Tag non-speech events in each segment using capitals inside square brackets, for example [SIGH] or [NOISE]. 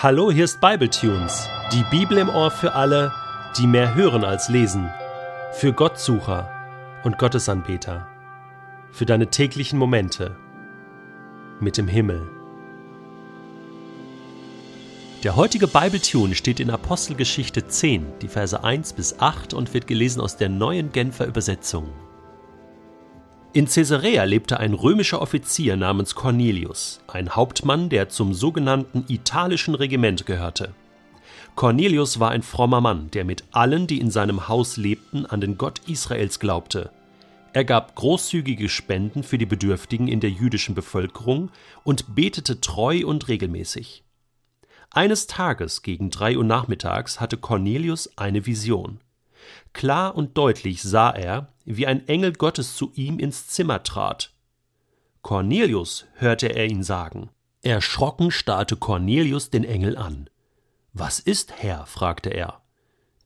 Hallo, hier ist Bibletunes, die Bibel im Ohr für alle, die mehr hören als lesen, für Gottsucher und Gottesanbeter, für deine täglichen Momente mit dem Himmel. Der heutige Bibletune steht in Apostelgeschichte 10, die Verse 1 bis 8 und wird gelesen aus der neuen Genfer Übersetzung. In Caesarea lebte ein römischer Offizier namens Cornelius, ein Hauptmann, der zum sogenannten italischen Regiment gehörte. Cornelius war ein frommer Mann, der mit allen, die in seinem Haus lebten, an den Gott Israels glaubte. Er gab großzügige Spenden für die Bedürftigen in der jüdischen Bevölkerung und betete treu und regelmäßig. Eines Tages gegen drei Uhr nachmittags hatte Cornelius eine Vision. Klar und deutlich sah er, wie ein Engel Gottes zu ihm ins Zimmer trat. Cornelius, hörte er ihn sagen. Erschrocken starrte Cornelius den Engel an. Was ist, Herr? fragte er.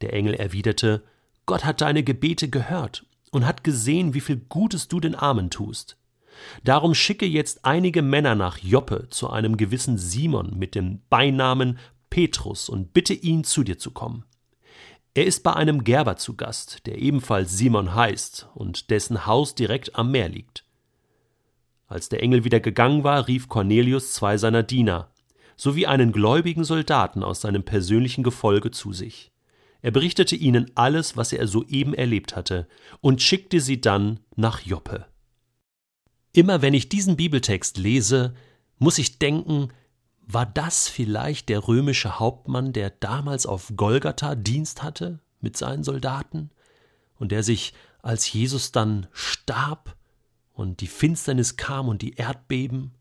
Der Engel erwiderte, Gott hat deine Gebete gehört und hat gesehen, wie viel Gutes du den Armen tust. Darum schicke jetzt einige Männer nach Joppe zu einem gewissen Simon mit dem Beinamen Petrus und bitte ihn zu dir zu kommen. Er ist bei einem Gerber zu Gast, der ebenfalls Simon heißt und dessen Haus direkt am Meer liegt. Als der Engel wieder gegangen war, rief Cornelius zwei seiner Diener sowie einen gläubigen Soldaten aus seinem persönlichen Gefolge zu sich. Er berichtete ihnen alles, was er soeben erlebt hatte, und schickte sie dann nach Joppe. Immer wenn ich diesen Bibeltext lese, muss ich denken, war das vielleicht der römische Hauptmann, der damals auf Golgatha Dienst hatte mit seinen Soldaten und der sich, als Jesus dann starb und die Finsternis kam und die Erdbeben,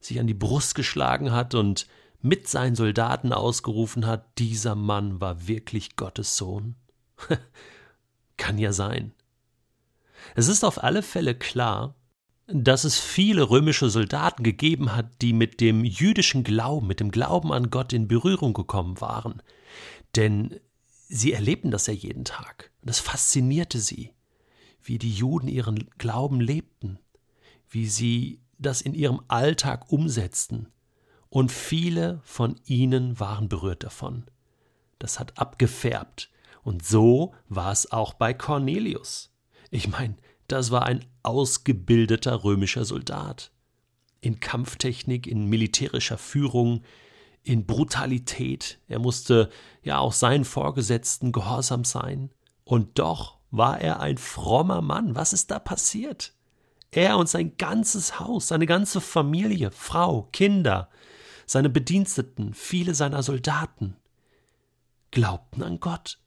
sich an die Brust geschlagen hat und mit seinen Soldaten ausgerufen hat, dieser Mann war wirklich Gottes Sohn? [LAUGHS] Kann ja sein. Es ist auf alle Fälle klar, dass es viele römische Soldaten gegeben hat, die mit dem jüdischen Glauben, mit dem Glauben an Gott in Berührung gekommen waren. Denn sie erlebten das ja jeden Tag. Das faszinierte sie, wie die Juden ihren Glauben lebten, wie sie das in ihrem Alltag umsetzten. Und viele von ihnen waren berührt davon. Das hat abgefärbt. Und so war es auch bei Cornelius. Ich meine, das war ein ausgebildeter römischer Soldat. In Kampftechnik, in militärischer Führung, in Brutalität. Er musste ja auch seinen Vorgesetzten gehorsam sein. Und doch war er ein frommer Mann. Was ist da passiert? Er und sein ganzes Haus, seine ganze Familie, Frau, Kinder, seine Bediensteten, viele seiner Soldaten, glaubten an Gott,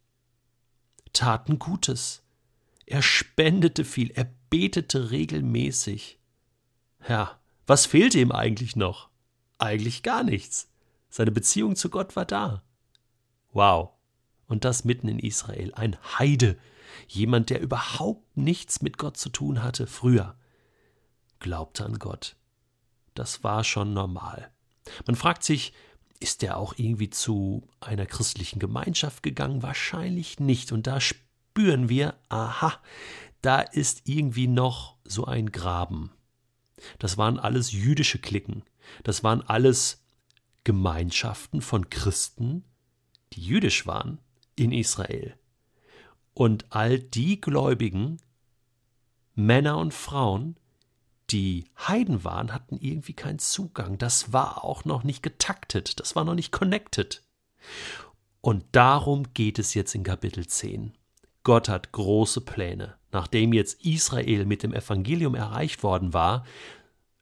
taten Gutes, er spendete viel, er betete regelmäßig. Ja, was fehlte ihm eigentlich noch? Eigentlich gar nichts. Seine Beziehung zu Gott war da. Wow. Und das mitten in Israel. Ein Heide. Jemand, der überhaupt nichts mit Gott zu tun hatte früher. Glaubte an Gott. Das war schon normal. Man fragt sich, ist er auch irgendwie zu einer christlichen Gemeinschaft gegangen? Wahrscheinlich nicht. Und da spüren wir, aha, da ist irgendwie noch so ein Graben. Das waren alles jüdische Klicken. Das waren alles Gemeinschaften von Christen, die jüdisch waren in Israel. Und all die Gläubigen, Männer und Frauen, die Heiden waren, hatten irgendwie keinen Zugang. Das war auch noch nicht getaktet, das war noch nicht connected. Und darum geht es jetzt in Kapitel 10. Gott hat große Pläne. Nachdem jetzt Israel mit dem Evangelium erreicht worden war,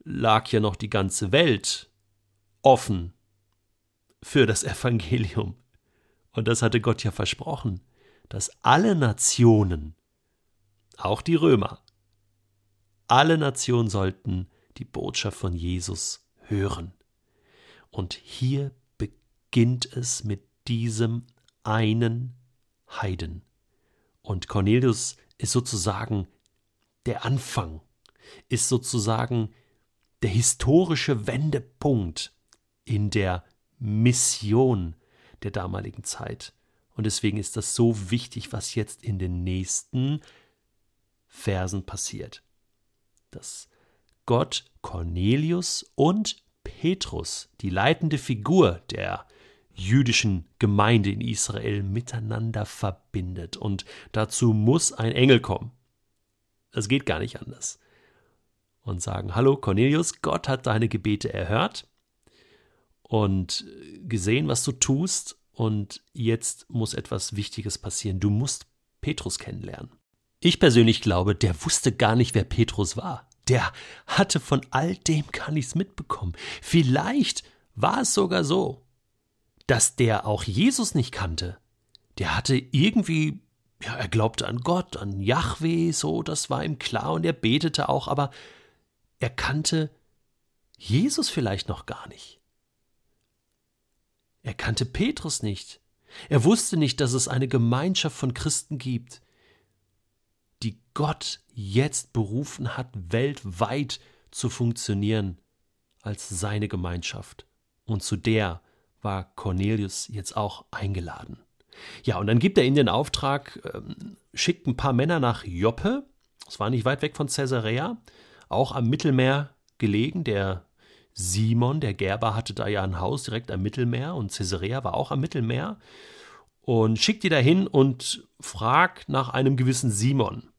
lag ja noch die ganze Welt offen für das Evangelium. Und das hatte Gott ja versprochen, dass alle Nationen, auch die Römer, alle Nationen sollten die Botschaft von Jesus hören. Und hier beginnt es mit diesem einen Heiden. Und Cornelius ist sozusagen der Anfang, ist sozusagen der historische Wendepunkt in der Mission der damaligen Zeit. Und deswegen ist das so wichtig, was jetzt in den nächsten Versen passiert. Dass Gott Cornelius und Petrus, die leitende Figur der jüdischen Gemeinde in Israel miteinander verbindet. Und dazu muss ein Engel kommen. Das geht gar nicht anders. Und sagen, hallo Cornelius, Gott hat deine Gebete erhört und gesehen, was du tust. Und jetzt muss etwas Wichtiges passieren. Du musst Petrus kennenlernen. Ich persönlich glaube, der wusste gar nicht, wer Petrus war. Der hatte von all dem gar nichts mitbekommen. Vielleicht war es sogar so, dass der auch Jesus nicht kannte. Der hatte irgendwie, ja, er glaubte an Gott, an Yahweh, so, das war ihm klar und er betete auch, aber er kannte Jesus vielleicht noch gar nicht. Er kannte Petrus nicht. Er wusste nicht, dass es eine Gemeinschaft von Christen gibt, die Gott jetzt berufen hat, weltweit zu funktionieren als seine Gemeinschaft. Und zu der war Cornelius jetzt auch eingeladen. Ja, und dann gibt er ihnen den Auftrag, ähm, schickt ein paar Männer nach Joppe, das war nicht weit weg von Caesarea, auch am Mittelmeer gelegen. Der Simon, der Gerber, hatte da ja ein Haus direkt am Mittelmeer und Caesarea war auch am Mittelmeer. Und schickt die dahin und fragt nach einem gewissen Simon.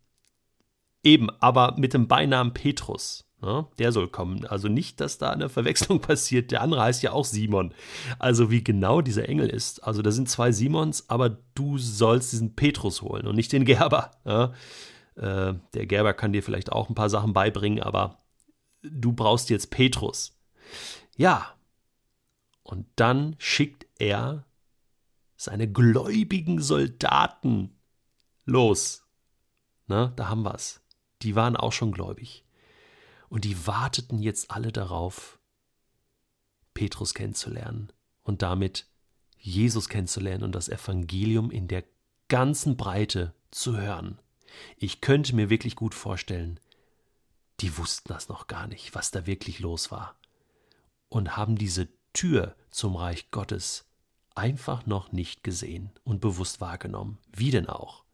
Eben, aber mit dem Beinamen Petrus. Ne? Der soll kommen. Also nicht, dass da eine Verwechslung [LAUGHS] passiert. Der andere heißt ja auch Simon. Also wie genau dieser Engel ist. Also da sind zwei Simons, aber du sollst diesen Petrus holen und nicht den Gerber. Ja? Äh, der Gerber kann dir vielleicht auch ein paar Sachen beibringen, aber du brauchst jetzt Petrus. Ja. Und dann schickt er seine gläubigen Soldaten los. Na, da haben wir's. Die waren auch schon gläubig. Und die warteten jetzt alle darauf, Petrus kennenzulernen und damit Jesus kennenzulernen und das Evangelium in der ganzen Breite zu hören. Ich könnte mir wirklich gut vorstellen, die wussten das noch gar nicht, was da wirklich los war, und haben diese Tür zum Reich Gottes einfach noch nicht gesehen und bewusst wahrgenommen. Wie denn auch?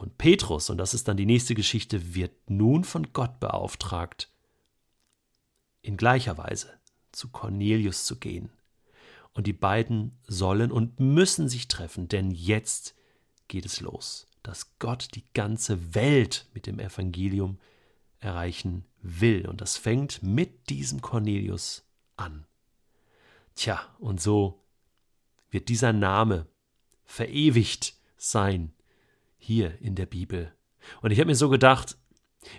Und Petrus, und das ist dann die nächste Geschichte, wird nun von Gott beauftragt, in gleicher Weise zu Cornelius zu gehen. Und die beiden sollen und müssen sich treffen, denn jetzt geht es los, dass Gott die ganze Welt mit dem Evangelium erreichen will. Und das fängt mit diesem Cornelius an. Tja, und so wird dieser Name verewigt sein hier in der Bibel. Und ich habe mir so gedacht,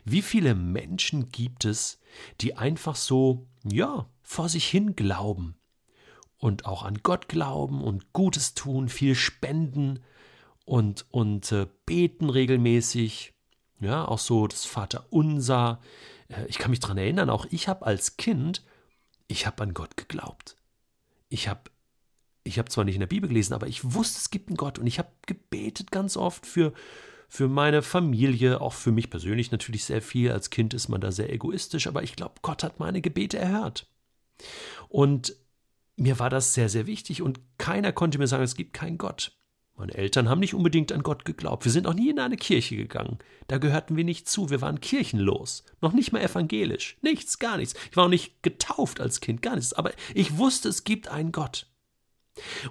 wie viele Menschen gibt es, die einfach so, ja, vor sich hin glauben und auch an Gott glauben und Gutes tun, viel spenden und, und äh, beten regelmäßig, ja, auch so das Vaterunser. Äh, ich kann mich daran erinnern, auch ich habe als Kind, ich habe an Gott geglaubt. Ich habe ich habe zwar nicht in der Bibel gelesen, aber ich wusste, es gibt einen Gott und ich habe gebetet ganz oft für, für meine Familie, auch für mich persönlich natürlich sehr viel. Als Kind ist man da sehr egoistisch, aber ich glaube, Gott hat meine Gebete erhört. Und mir war das sehr, sehr wichtig und keiner konnte mir sagen, es gibt keinen Gott. Meine Eltern haben nicht unbedingt an Gott geglaubt. Wir sind auch nie in eine Kirche gegangen. Da gehörten wir nicht zu. Wir waren kirchenlos. Noch nicht mal evangelisch. Nichts, gar nichts. Ich war auch nicht getauft als Kind, gar nichts. Aber ich wusste, es gibt einen Gott.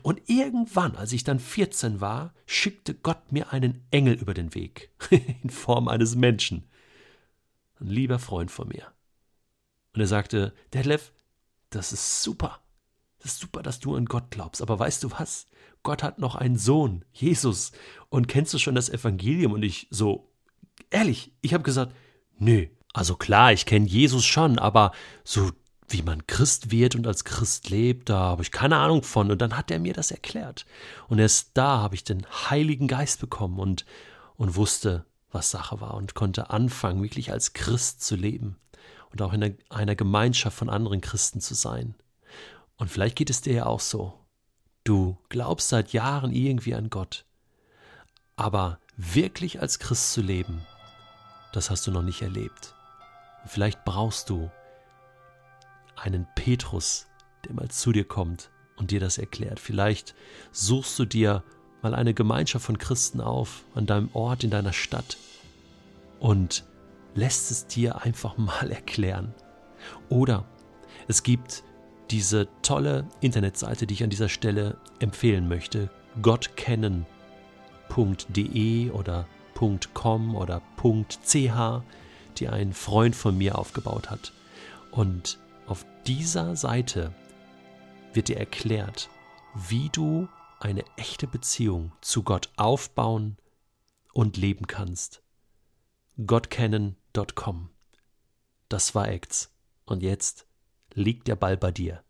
Und irgendwann, als ich dann 14 war, schickte Gott mir einen Engel über den Weg, [LAUGHS] in Form eines Menschen. Ein lieber Freund von mir. Und er sagte, Detlef, das ist super. Das ist super, dass du an Gott glaubst. Aber weißt du was? Gott hat noch einen Sohn, Jesus. Und kennst du schon das Evangelium? Und ich so, ehrlich, ich habe gesagt, nö. Also klar, ich kenne Jesus schon, aber so wie man Christ wird und als Christ lebt, da habe ich keine Ahnung von. Und dann hat er mir das erklärt. Und erst da habe ich den Heiligen Geist bekommen und, und wusste, was Sache war und konnte anfangen, wirklich als Christ zu leben und auch in einer, einer Gemeinschaft von anderen Christen zu sein. Und vielleicht geht es dir ja auch so. Du glaubst seit Jahren irgendwie an Gott, aber wirklich als Christ zu leben, das hast du noch nicht erlebt. Vielleicht brauchst du einen Petrus, der mal zu dir kommt und dir das erklärt. Vielleicht suchst du dir mal eine Gemeinschaft von Christen auf an deinem Ort, in deiner Stadt und lässt es dir einfach [LAUGHS] mal erklären. Oder es gibt diese tolle Internetseite, die ich an dieser Stelle empfehlen möchte, gottkennen.de oder .com oder .ch, die ein Freund von mir aufgebaut hat. Und auf dieser Seite wird dir erklärt, wie du eine echte Beziehung zu Gott aufbauen und leben kannst. Gottkennen.com. Das war Acts. Und jetzt liegt der Ball bei dir.